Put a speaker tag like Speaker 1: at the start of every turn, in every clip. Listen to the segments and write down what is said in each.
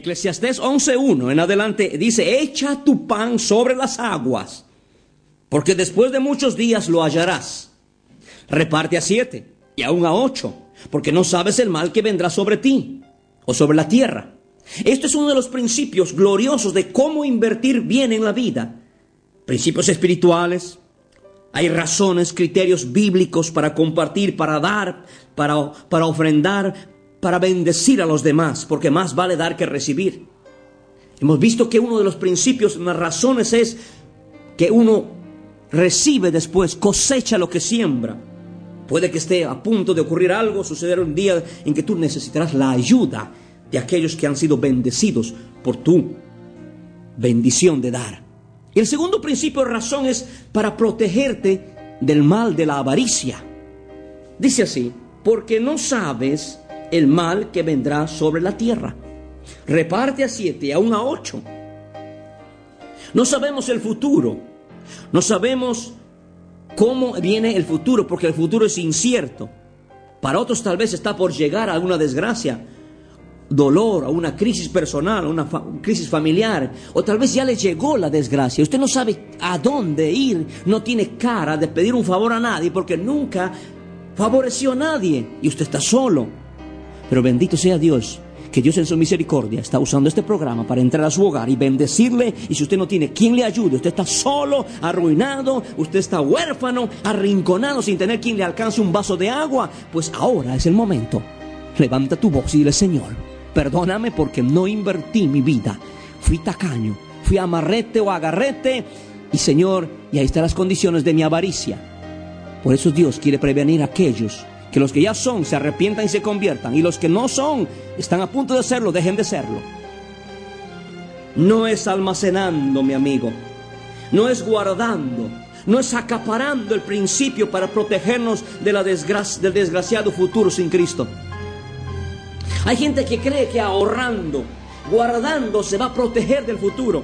Speaker 1: Eclesiastés 11.1 en adelante dice, echa tu pan sobre las aguas, porque después de muchos días lo hallarás. Reparte a siete y aún a ocho, porque no sabes el mal que vendrá sobre ti o sobre la tierra. Esto es uno de los principios gloriosos de cómo invertir bien en la vida. Principios espirituales, hay razones, criterios bíblicos para compartir, para dar, para, para ofrendar, para bendecir a los demás, porque más vale dar que recibir. Hemos visto que uno de los principios, las razones es que uno recibe después, cosecha lo que siembra. Puede que esté a punto de ocurrir algo, suceder un día en que tú necesitarás la ayuda de aquellos que han sido bendecidos por tu bendición de dar. Y el segundo principio razón es para protegerte del mal de la avaricia. Dice así, porque no sabes el mal que vendrá sobre la tierra. Reparte a siete, aún a ocho. No sabemos el futuro. No sabemos cómo viene el futuro, porque el futuro es incierto. Para otros tal vez está por llegar a una desgracia, dolor, a una crisis personal, a una crisis familiar, o tal vez ya le llegó la desgracia. Usted no sabe a dónde ir, no tiene cara de pedir un favor a nadie porque nunca favoreció a nadie y usted está solo. Pero bendito sea Dios, que Dios en su misericordia está usando este programa para entrar a su hogar y bendecirle. Y si usted no tiene quien le ayude, usted está solo, arruinado, usted está huérfano, arrinconado sin tener quien le alcance un vaso de agua, pues ahora es el momento. Levanta tu voz y dile, Señor, perdóname porque no invertí mi vida. Fui tacaño, fui amarrete o agarrete. Y Señor, y ahí están las condiciones de mi avaricia. Por eso Dios quiere prevenir a aquellos que los que ya son se arrepientan y se conviertan, y los que no son, están a punto de serlo, dejen de serlo. No es almacenando, mi amigo, no es guardando, no es acaparando el principio para protegernos de la del desgraciado futuro sin Cristo. Hay gente que cree que ahorrando, guardando, se va a proteger del futuro.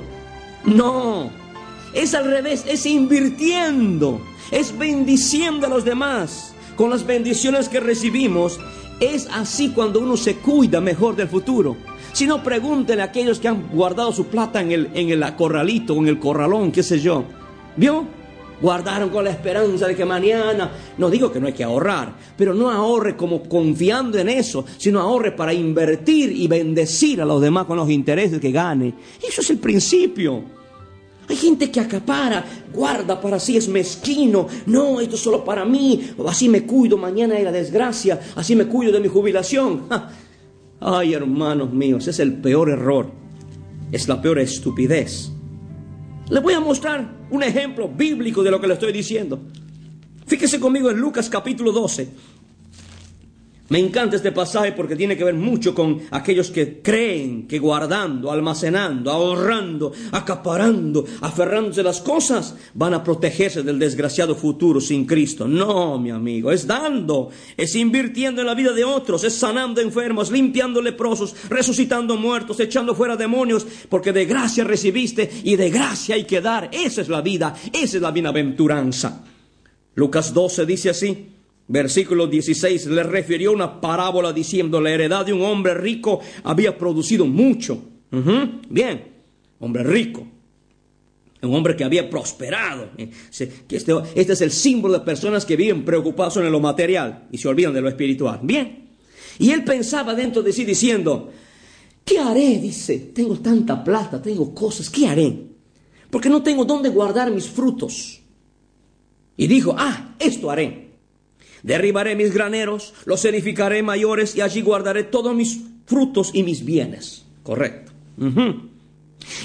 Speaker 1: No, es al revés, es invirtiendo, es bendiciendo a los demás con las bendiciones que recibimos, es así cuando uno se cuida mejor del futuro. Si no, pregúntenle a aquellos que han guardado su plata en el, en el corralito, en el corralón, qué sé yo. ¿Vio? Guardaron con la esperanza de que mañana, no digo que no hay que ahorrar, pero no ahorre como confiando en eso, sino ahorre para invertir y bendecir a los demás con los intereses que gane. Eso es el principio. Hay gente que acapara, guarda para sí, es mezquino. No, esto es solo para mí. Así me cuido mañana de la desgracia. Así me cuido de mi jubilación. Ay, hermanos míos, es el peor error. Es la peor estupidez. Le voy a mostrar un ejemplo bíblico de lo que le estoy diciendo. Fíjese conmigo en Lucas capítulo 12. Me encanta este pasaje porque tiene que ver mucho con aquellos que creen que guardando, almacenando, ahorrando, acaparando, aferrándose a las cosas, van a protegerse del desgraciado futuro sin Cristo. No, mi amigo, es dando, es invirtiendo en la vida de otros, es sanando enfermos, limpiando leprosos, resucitando muertos, echando fuera demonios, porque de gracia recibiste y de gracia hay que dar. Esa es la vida, esa es la bienaventuranza. Lucas 12 dice así. Versículo 16 le refirió una parábola diciendo la heredad de un hombre rico había producido mucho. Bien, hombre rico. Un hombre que había prosperado. Este, este, es el símbolo de personas que viven preocupados en lo material y se olvidan de lo espiritual. Bien. Y él pensaba dentro de sí diciendo, ¿qué haré? Dice, tengo tanta plata, tengo cosas, ¿qué haré? Porque no tengo dónde guardar mis frutos. Y dijo, ah, esto haré Derribaré mis graneros, los edificaré mayores y allí guardaré todos mis frutos y mis bienes. Correcto.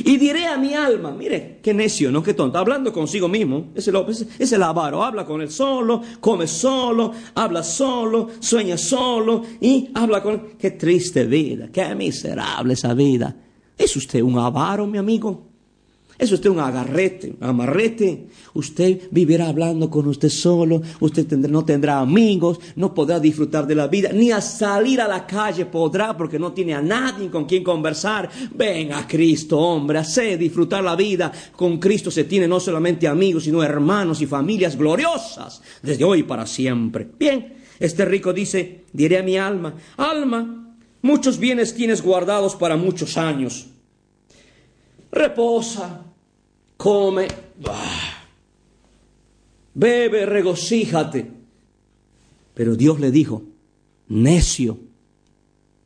Speaker 1: Y diré a mi alma, mire, qué necio, no qué tonto, hablando consigo mismo, es es el avaro, habla con él solo, come solo, habla solo, sueña solo y habla con... Qué triste vida, qué miserable esa vida. ¿Es usted un avaro, mi amigo? Es usted un agarrete, amarrete. Usted vivirá hablando con usted solo, usted no tendrá amigos, no podrá disfrutar de la vida, ni a salir a la calle podrá porque no tiene a nadie con quien conversar. Ven a Cristo, hombre, hace disfrutar la vida. Con Cristo se tiene no solamente amigos, sino hermanos y familias gloriosas desde hoy para siempre. Bien, este rico dice, diré a mi alma, alma, muchos bienes tienes guardados para muchos años. Reposa, come, bebe, regocíjate. Pero Dios le dijo, necio,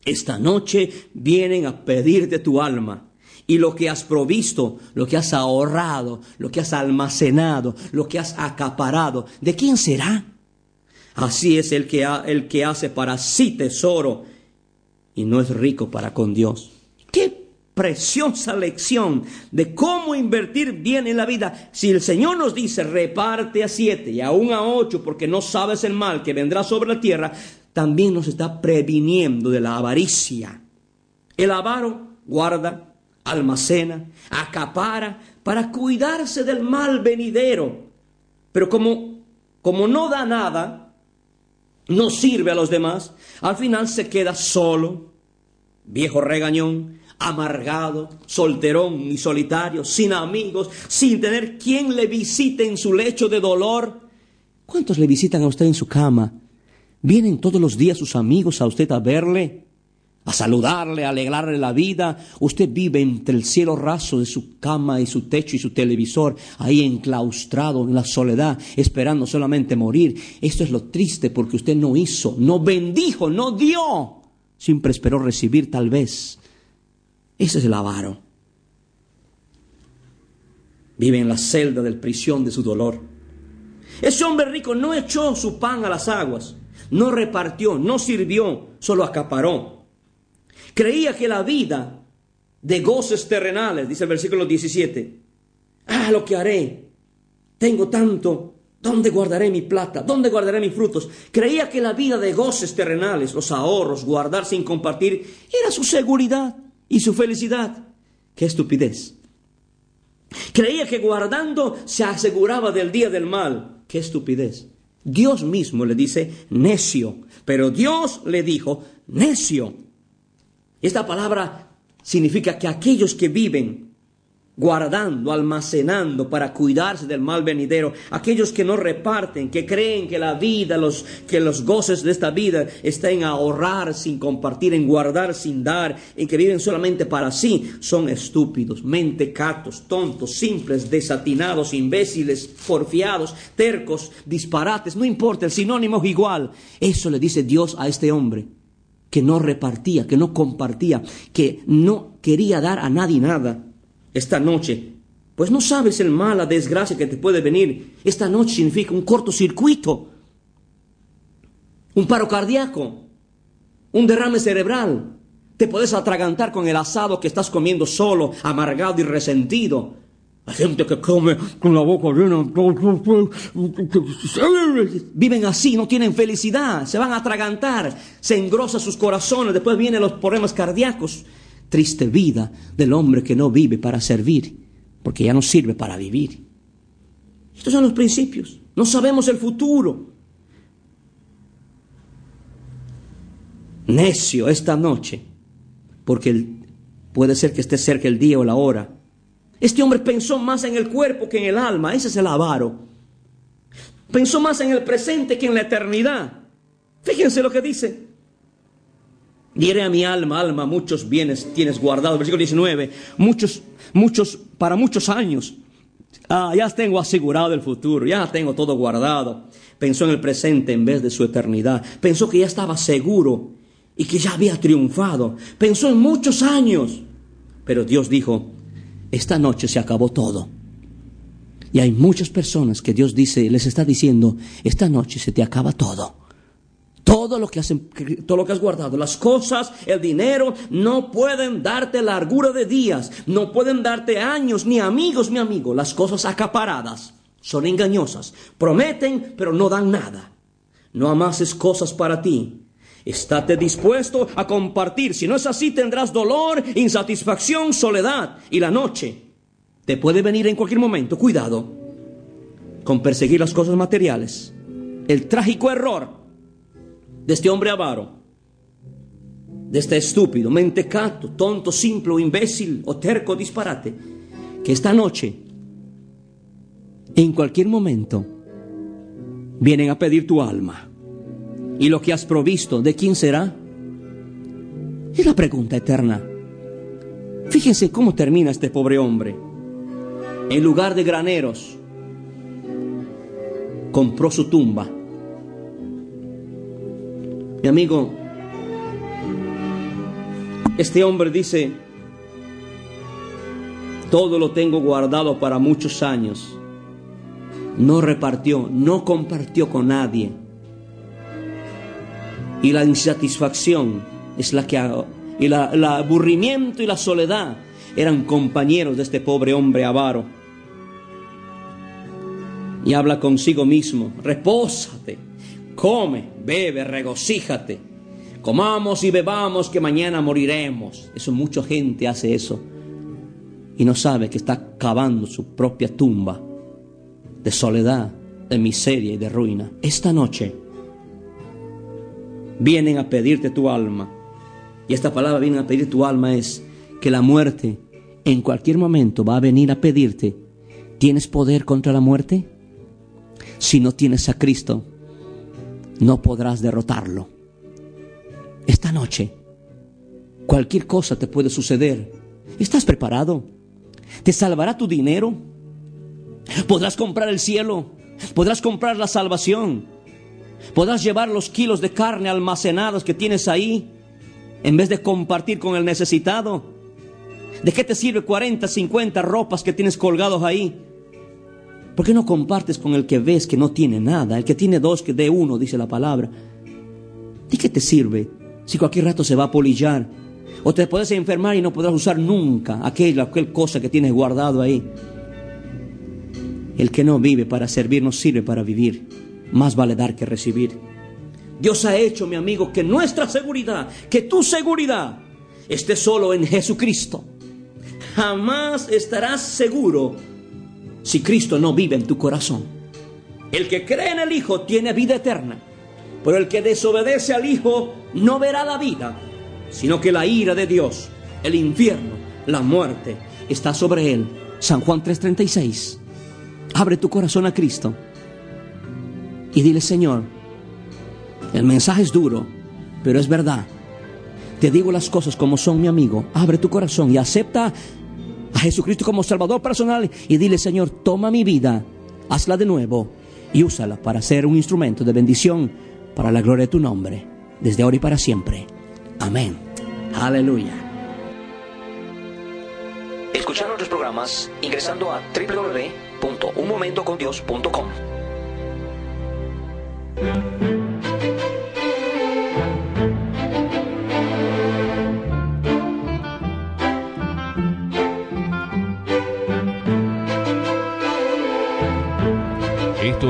Speaker 1: esta noche vienen a pedirte tu alma. Y lo que has provisto, lo que has ahorrado, lo que has almacenado, lo que has acaparado, ¿de quién será? Así es el que, el que hace para sí tesoro y no es rico para con Dios. ¿Qué preciosa lección de cómo invertir bien en la vida. Si el Señor nos dice reparte a siete y aún a ocho porque no sabes el mal que vendrá sobre la tierra, también nos está previniendo de la avaricia. El avaro guarda, almacena, acapara para cuidarse del mal venidero. Pero como, como no da nada, no sirve a los demás, al final se queda solo, viejo regañón, amargado, solterón y solitario, sin amigos, sin tener quien le visite en su lecho de dolor. ¿Cuántos le visitan a usted en su cama? ¿Vienen todos los días sus amigos a usted a verle, a saludarle, a alegrarle la vida? Usted vive entre el cielo raso de su cama y su techo y su televisor, ahí enclaustrado en la soledad, esperando solamente morir. Esto es lo triste porque usted no hizo, no bendijo, no dio. Siempre esperó recibir tal vez ese es el avaro. Vive en la celda de prisión de su dolor. Ese hombre rico no echó su pan a las aguas, no repartió, no sirvió, solo acaparó. Creía que la vida de goces terrenales, dice el versículo 17, ah, lo que haré, tengo tanto, ¿dónde guardaré mi plata? ¿Dónde guardaré mis frutos? Creía que la vida de goces terrenales, los ahorros, guardar sin compartir, era su seguridad y su felicidad. ¡Qué estupidez! Creía que guardando se aseguraba del día del mal. ¡Qué estupidez! Dios mismo le dice necio, pero Dios le dijo necio. Esta palabra significa que aquellos que viven guardando, almacenando para cuidarse del mal venidero. Aquellos que no reparten, que creen que la vida, los, que los goces de esta vida está en ahorrar sin compartir, en guardar sin dar, en que viven solamente para sí, son estúpidos, mentecatos, tontos, simples, desatinados, imbéciles, porfiados, tercos, disparates, no importa, el sinónimo es igual. Eso le dice Dios a este hombre que no repartía, que no compartía, que no quería dar a nadie nada esta noche, pues no sabes el mal, la desgracia que te puede venir. Esta noche significa un cortocircuito, un paro cardíaco, un derrame cerebral. Te puedes atragantar con el asado que estás comiendo solo, amargado y resentido. Hay gente que come con la boca llena. Viven así, no tienen felicidad, se van a atragantar, se engrosan sus corazones, después vienen los problemas cardíacos triste vida del hombre que no vive para servir, porque ya no sirve para vivir. Estos son los principios. No sabemos el futuro. Necio esta noche, porque puede ser que esté cerca el día o la hora. Este hombre pensó más en el cuerpo que en el alma. Ese es el avaro. Pensó más en el presente que en la eternidad. Fíjense lo que dice. Diré a mi alma, alma, muchos bienes tienes guardados. Versículo 19. Muchos, muchos, para muchos años. Ah, ya tengo asegurado el futuro, ya tengo todo guardado. Pensó en el presente en vez de su eternidad. Pensó que ya estaba seguro y que ya había triunfado. Pensó en muchos años. Pero Dios dijo, esta noche se acabó todo. Y hay muchas personas que Dios dice, les está diciendo, esta noche se te acaba todo Todo lo que has, todo lo que has guardado, las cosas, el dinero, no pueden darte largura de días, no pueden darte años, ni amigos, mi amigo. Las cosas acaparadas son engañosas, prometen, pero no dan nada. No amases cosas para ti. Estate dispuesto a compartir. Si no es así, tendrás dolor, insatisfacción, soledad. Y la noche te puede venir en cualquier momento. Cuidado con perseguir las cosas materiales. El trágico error de este hombre avaro, de este estúpido, mentecato, tonto, simple, imbécil o terco disparate, que esta noche, en cualquier momento, vienen a pedir tu alma. Y lo que has provisto, ¿de quién será? Es la pregunta eterna. Fíjense cómo termina este pobre hombre. En lugar de graneros, compró su tumba. Mi amigo, este hombre dice, todo lo tengo guardado para muchos años. No repartió, no compartió con nadie. Y la insatisfacción es la que... Y la, el aburrimiento y la soledad eran compañeros de este pobre hombre avaro. Y habla consigo mismo, repósate, come, bebe, regocíjate. Comamos y bebamos que mañana moriremos. Eso mucha gente hace eso. Y no sabe que está cavando su propia tumba de soledad, de miseria y de ruina. Esta noche vienen a pedirte tu alma. Y esta palabra vienen a pedir tu alma es que la muerte en cualquier momento va a venir a pedirte. ¿Tienes poder contra la muerte? Si no tienes a Cristo, no podrás derrotarlo. Esta noche, cualquier cosa te puede suceder. ¿Estás preparado? ¿Te salvará tu dinero? ¿Podrás comprar el cielo? ¿Podrás comprar la salvación? ¿Podrás llevar los kilos de carne almacenados que tienes ahí en vez de compartir con el necesitado? ¿De qué te sirve 40, 50 ropas que tienes colgados ahí? ¿Por qué no compartes con el que ves que no tiene nada? El que tiene dos, que dé uno, dice la palabra. ¿De qué te sirve si cualquier rato se va a polillar? O te puedes enfermar y no podrás usar nunca aquella, aquella cosa que tienes guardado ahí. El que no vive para servir no sirve para vivir. Más vale dar que recibir. Dios ha hecho, mi amigo, que nuestra seguridad, que tu seguridad esté solo en Jesucristo. Jamás estarás seguro si Cristo no vive en tu corazón. El que cree en el Hijo tiene vida eterna, pero el que desobedece al Hijo no verá la vida, sino que la ira de Dios, el infierno, la muerte, está sobre él. San Juan 3:36. Abre tu corazón a Cristo y dile, Señor, el mensaje es duro, pero es verdad. Te digo las cosas como son, mi amigo. Abre tu corazón y acepta Jesucristo como Salvador personal y dile, Señor, toma mi vida, hazla de nuevo y úsala para ser un instrumento de bendición para la gloria de tu nombre, desde ahora y para siempre. Amén. Aleluya. Escuchar programas ingresando a www.unmomentocondios.com.